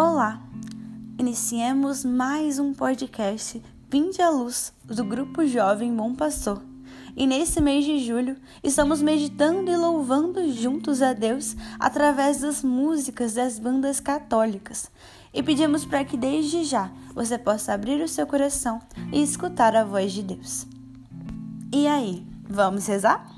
Olá! Iniciemos mais um podcast Vinde à Luz do Grupo Jovem Bom Pastor. E nesse mês de julho, estamos meditando e louvando juntos a Deus através das músicas das bandas católicas. E pedimos para que desde já você possa abrir o seu coração e escutar a voz de Deus. E aí, vamos rezar?